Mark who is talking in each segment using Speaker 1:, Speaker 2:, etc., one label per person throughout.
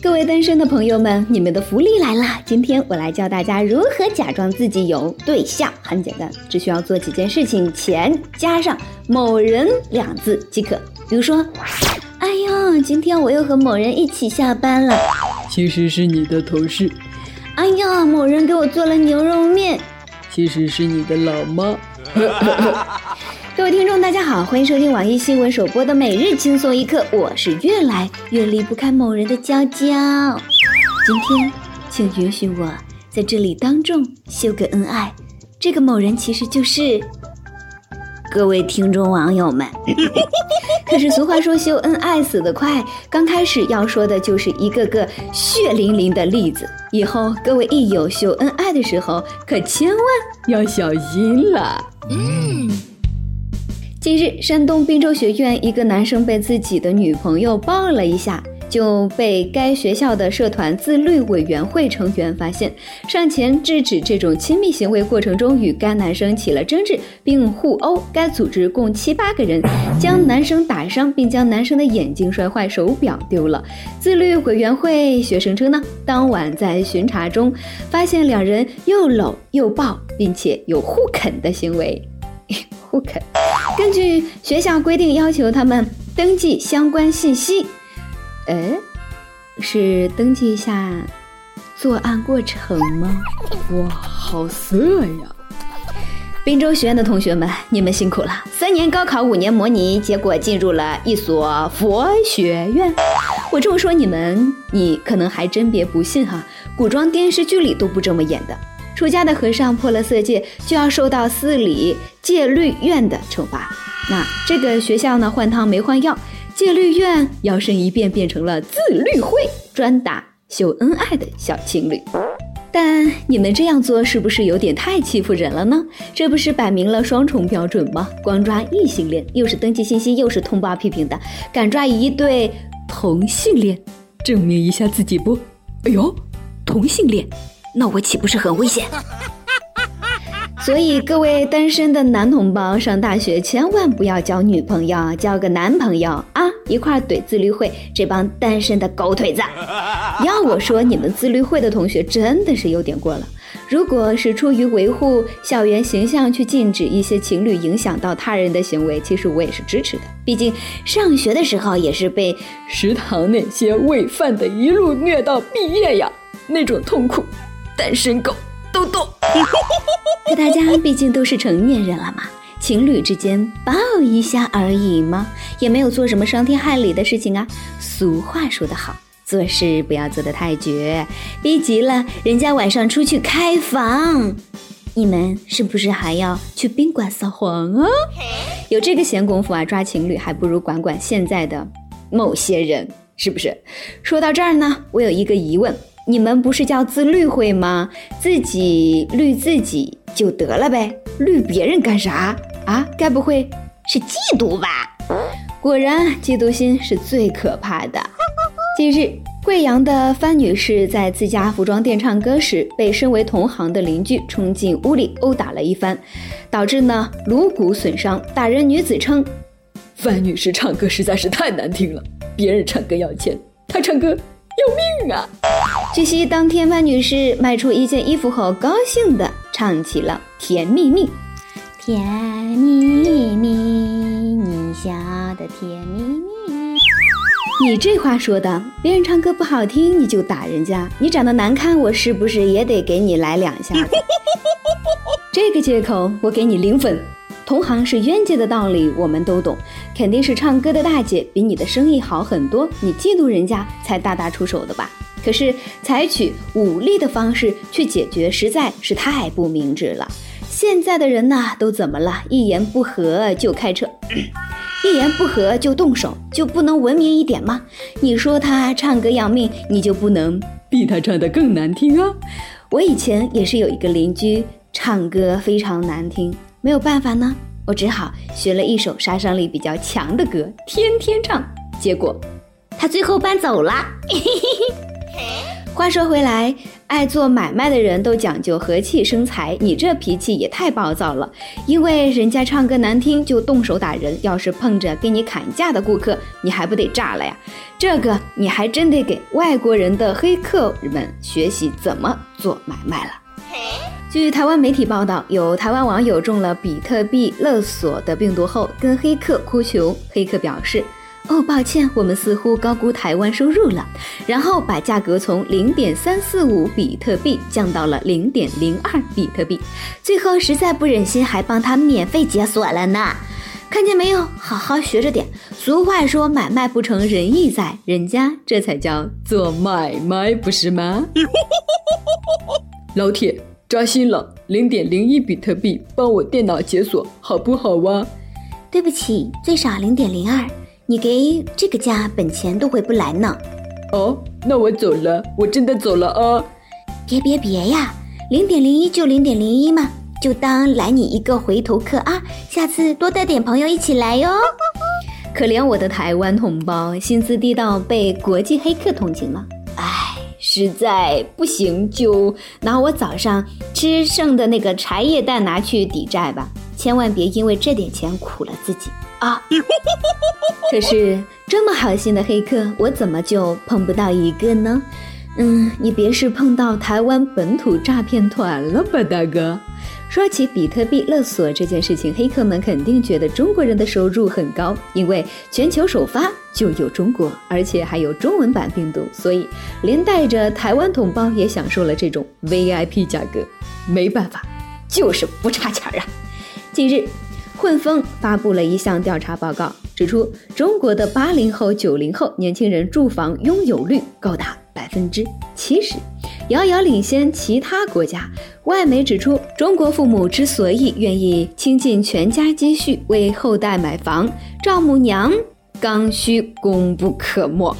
Speaker 1: 各位单身的朋友们，你们的福利来了！今天我来教大家如何假装自己有对象，很简单，只需要做几件事情，前加上某人两字即可。比如说，哎呦，今天我又和某人一起下班了，
Speaker 2: 其实是你的同事。
Speaker 1: 哎呀，某人给我做了牛肉面，
Speaker 2: 其实是你的老妈。
Speaker 1: 各位听众，大家好，欢迎收听网易新闻首播的每日轻松一刻，我是越来越离不开某人的娇娇。今天，请允许我在这里当众秀个恩爱，这个某人其实就是各位听众网友们。可是俗话说秀恩爱死得快，刚开始要说的就是一个个血淋淋的例子，以后各位一有秀恩爱的时候，可千万要小心了。嗯。近日，山东滨州学院一个男生被自己的女朋友抱了一下，就被该学校的社团自律委员会成员发现，上前制止这种亲密行为过程中与该男生起了争执并互殴。该组织共七八个人将男生打伤，并将男生的眼睛摔坏，手表丢了。自律委员会学生称呢，当晚在巡查中发现两人又搂又抱，并且有互啃的行为。互啃。根据学校规定，要求他们登记相关信息。哎，是登记一下作案过程吗？
Speaker 2: 哇，好色呀！
Speaker 1: 滨州学院的同学们，你们辛苦了。三年高考，五年模拟，结果进入了一所佛学院。我这么说你们，你可能还真别不信哈。古装电视剧里都不这么演的。出家的和尚破了色戒，就要受到寺里戒律院的惩罚。那这个学校呢，换汤没换药，戒律院摇身一变变成了自律会，专打秀恩爱的小情侣。但你们这样做是不是有点太欺负人了呢？这不是摆明了双重标准吗？光抓异性恋，又是登记信息，又是通报批评的，敢抓一对同性恋，证明一下自己不？哎呦，同性恋。那我岂不是很危险？所以各位单身的男同胞，上大学千万不要交女朋友，交个男朋友啊，一块怼自律会这帮单身的狗腿子。要我说，你们自律会的同学真的是有点过了。如果是出于维护校园形象去禁止一些情侣影响到他人的行为，其实我也是支持的。毕竟上学的时候也是被食堂那些喂饭的一路虐到毕业呀，那种痛苦。单身狗豆豆，可 大家毕竟都是成年人了嘛，情侣之间抱一下而已嘛，也没有做什么伤天害理的事情啊。俗话说得好，做事不要做得太绝，逼急了人家晚上出去开房，你们是不是还要去宾馆撒谎啊？有这个闲工夫啊，抓情侣还不如管管现在的某些人，是不是？说到这儿呢，我有一个疑问。你们不是叫自律会吗？自己律自己就得了呗，律别人干啥啊？该不会是嫉妒吧？果然，嫉妒心是最可怕的。近日，贵阳的范女士在自家服装店唱歌时，被身为同行的邻居冲进屋里殴打了一番，导致呢颅骨损伤。打人女子称，
Speaker 2: 范女士唱歌实在是太难听了，别人唱歌要钱，她唱歌。要命啊！
Speaker 1: 据悉，当天万女士卖出一件衣服后，高兴地唱起了《甜蜜蜜》。甜蜜蜜，你笑的甜蜜蜜。你这话说的，别人唱歌不好听你就打人家，你长得难看，我是不是也得给你来两下？这个借口我给你零分。同行是冤家的道理，我们都懂。肯定是唱歌的大姐比你的生意好很多，你嫉妒人家才大打出手的吧？可是采取武力的方式去解决，实在是太不明智了。现在的人呐，都怎么了？一言不合就开车，一言不合就动手，就不能文明一点吗？你说他唱歌要命，你就不能
Speaker 2: 比他唱得更难听啊？
Speaker 1: 我以前也是有一个邻居，唱歌非常难听。没有办法呢，我只好学了一首杀伤力比较强的歌，天天唱。结果，他最后搬走了。话说回来，爱做买卖的人都讲究和气生财，你这脾气也太暴躁了。因为人家唱歌难听就动手打人，要是碰着跟你砍价的顾客，你还不得炸了呀？这个你还真得给外国人的黑客们学习怎么做买卖了。据台湾媒体报道，有台湾网友中了比特币勒索的病毒后，跟黑客哭穷，黑客表示。哦，抱歉，我们似乎高估台湾收入了，然后把价格从零点三四五比特币降到了零点零二比特币，最后实在不忍心，还帮他免费解锁了呢。看见没有？好好学着点。俗话说，买卖不成仁义在，人家这才叫做买卖，不是吗？
Speaker 2: 老铁，扎心了，零点零一比特币，帮我电脑解锁好不好哇？
Speaker 3: 对不起，最少零点零二。你给这个价，本钱都回不来呢。
Speaker 2: 哦，那我走了，我真的走了啊！
Speaker 3: 别别别呀，零点零一就零点零一嘛，就当来你一个回头客啊！下次多带点朋友一起来哟。
Speaker 1: 可怜我的台湾同胞，薪资低到被国际黑客同情了。唉，实在不行就拿我早上吃剩的那个茶叶蛋拿去抵债吧，千万别因为这点钱苦了自己。啊！可是这么好心的黑客，我怎么就碰不到一个呢？嗯，你别是碰到台湾本土诈骗团了吧，大哥？说起比特币勒索这件事情，黑客们肯定觉得中国人的收入很高，因为全球首发就有中国，而且还有中文版病毒，所以连带着台湾同胞也享受了这种 VIP 价格。没办法，就是不差钱啊！近日。混风发布了一项调查报告，指出中国的八零后、九零后年轻人住房拥有率高达百分之七十，遥遥领先其他国家。外媒指出，中国父母之所以愿意倾尽全家积蓄为后代买房，丈母娘刚需功不可没。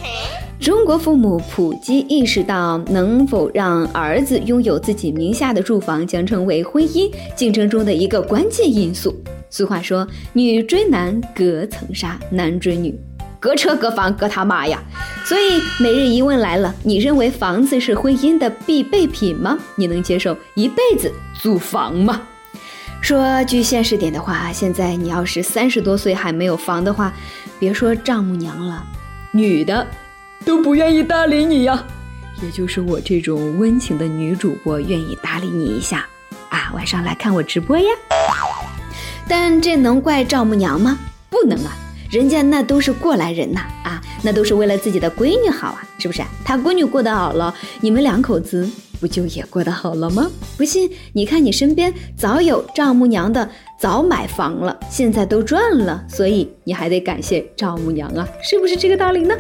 Speaker 1: 中国父母普及意识到，能否让儿子拥有自己名下的住房，将成为婚姻竞争中的一个关键因素。俗话说：“女追男隔层纱，男追女隔车隔房隔他妈呀！”所以每日一问来了：你认为房子是婚姻的必备品吗？你能接受一辈子租房吗？说句现实点的话，现在你要是三十多岁还没有房的话，别说丈母娘了，女的都不愿意搭理你呀。也就是我这种温情的女主播愿意搭理你一下啊，晚上来看我直播呀。但这能怪丈母娘吗？不能啊，人家那都是过来人呐，啊，那都是为了自己的闺女好啊，是不是？她闺女过得好了，你们两口子不就也过得好了吗？不信，你看你身边早有丈母娘的，早买房了，现在都赚了，所以你还得感谢丈母娘啊，是不是这个道理呢？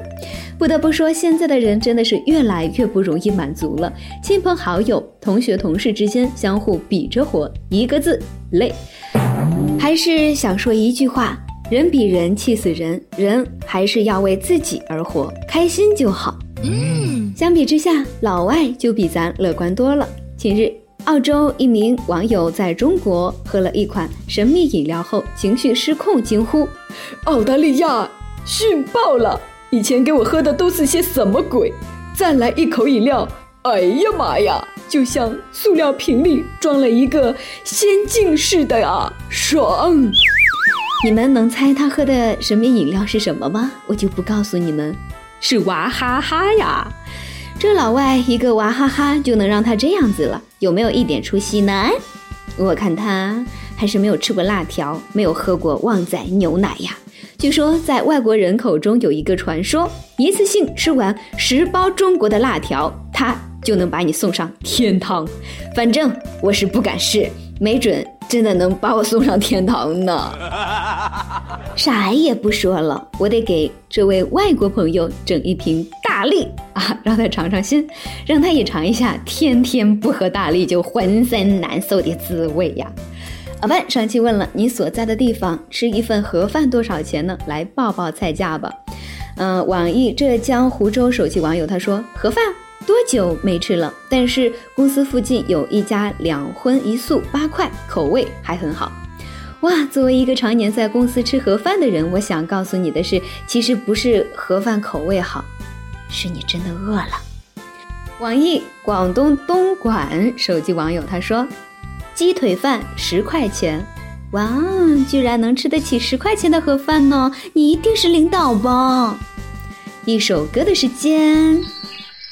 Speaker 1: 不得不说，现在的人真的是越来越不容易满足了，亲朋好友、同学、同事之间相互比着活，一个字累。还是想说一句话：人比人气死人，人还是要为自己而活，开心就好。嗯，相比之下，老外就比咱乐观多了。近日，澳洲一名网友在中国喝了一款神秘饮料后，情绪失控，惊呼：“
Speaker 2: 澳大利亚逊爆了！以前给我喝的都是些什么鬼？再来一口饮料，哎呀妈呀！”就像塑料瓶里装了一个仙境似的啊，爽！
Speaker 1: 你们能猜他喝的神秘饮料是什么吗？我就不告诉你们，是娃哈哈呀！这老外一个娃哈哈就能让他这样子了，有没有一点出息呢？我看他还是没有吃过辣条，没有喝过旺仔牛奶呀。据说在外国人口中有一个传说，一次性吃完十包中国的辣条，他。就能把你送上天堂，反正我是不敢试，没准真的能把我送上天堂呢。啥也不说了，我得给这位外国朋友整一瓶大力啊，让他尝尝鲜，让他也尝一下天天不喝大力就浑身难受的滋味呀。阿万上期问了你所在的地方吃一份盒饭多少钱呢？来报报菜价吧。嗯，网易浙江湖州手机网友他说盒饭。多久没吃了？但是公司附近有一家两荤一素八块，口味还很好。哇，作为一个常年在公司吃盒饭的人，我想告诉你的是，其实不是盒饭口味好，是你真的饿了。网易广东东莞手机网友他说：“鸡腿饭十块钱，哇，居然能吃得起十块钱的盒饭呢！你一定是领导吧？”一首歌的时间，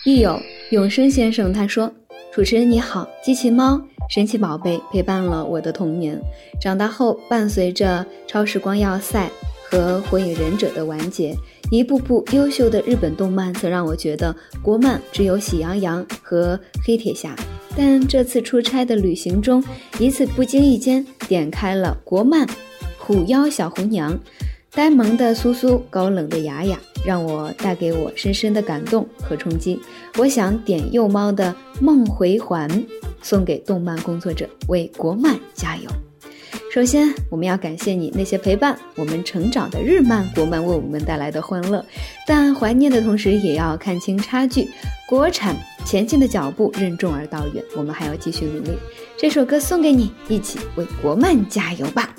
Speaker 1: 亦友永生先生他说：“主持人你好，机器猫、神奇宝贝陪伴了我的童年，长大后伴随着超时光要塞。”和火影忍者的完结，一部部优秀的日本动漫曾让我觉得国漫只有喜羊羊和黑铁侠。但这次出差的旅行中，一次不经意间点开了国漫《虎妖小红娘》，呆萌的苏苏，高冷的雅雅，让我带给我深深的感动和冲击。我想点幼猫的《梦回环》，送给动漫工作者，为国漫加油。首先，我们要感谢你那些陪伴我们成长的日漫、国漫为我们带来的欢乐，但怀念的同时也要看清差距。国产前进的脚步任重而道远，我们还要继续努力。这首歌送给你，一起为国漫加油吧！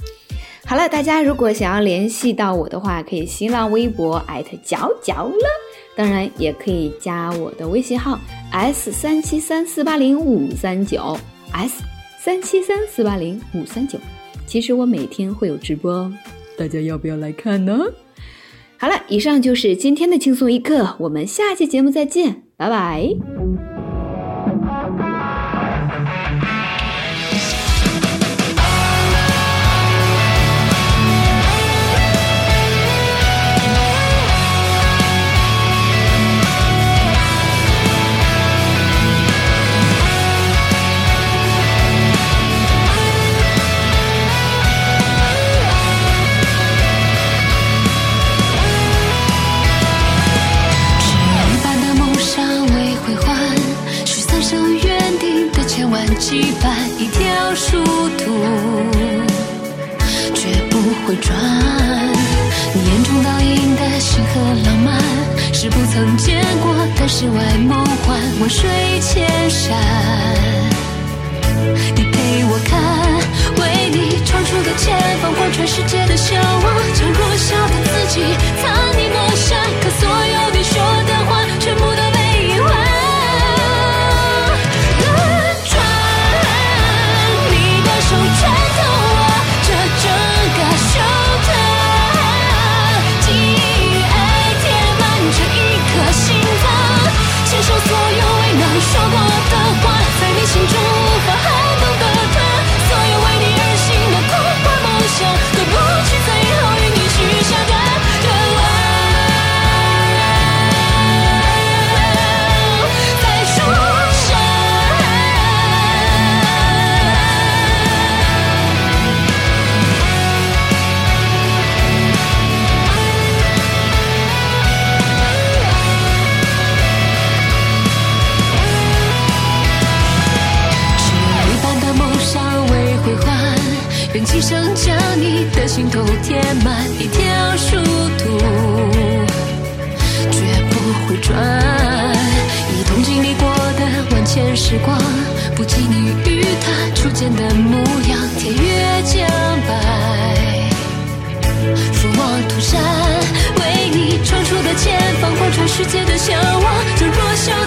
Speaker 1: 好了，大家如果想要联系到我的话，可以新浪微博艾特角角了，当然也可以加我的微信号 s 三七三四八零五三九 s 三七三四八零五三九。其实我每天会有直播，大家要不要来看呢？好了，以上就是今天的轻松一刻，我们下期节目再见，拜拜。
Speaker 4: 笑。今生将你的心头填满一条殊途，绝不会转。一同经历过的万千时光，不及你与他初见的模样，天月将白，俯望涂山，为你闯出的前方，贯穿世界的向往，像弱小。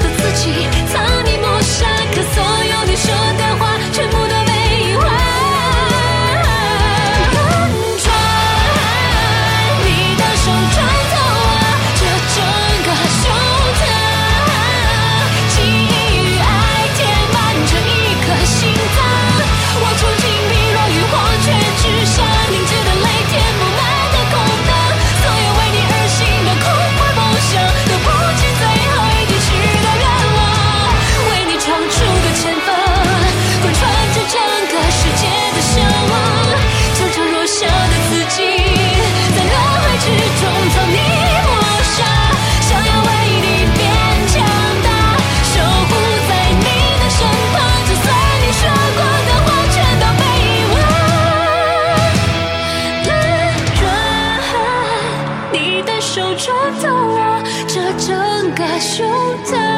Speaker 4: 胸膛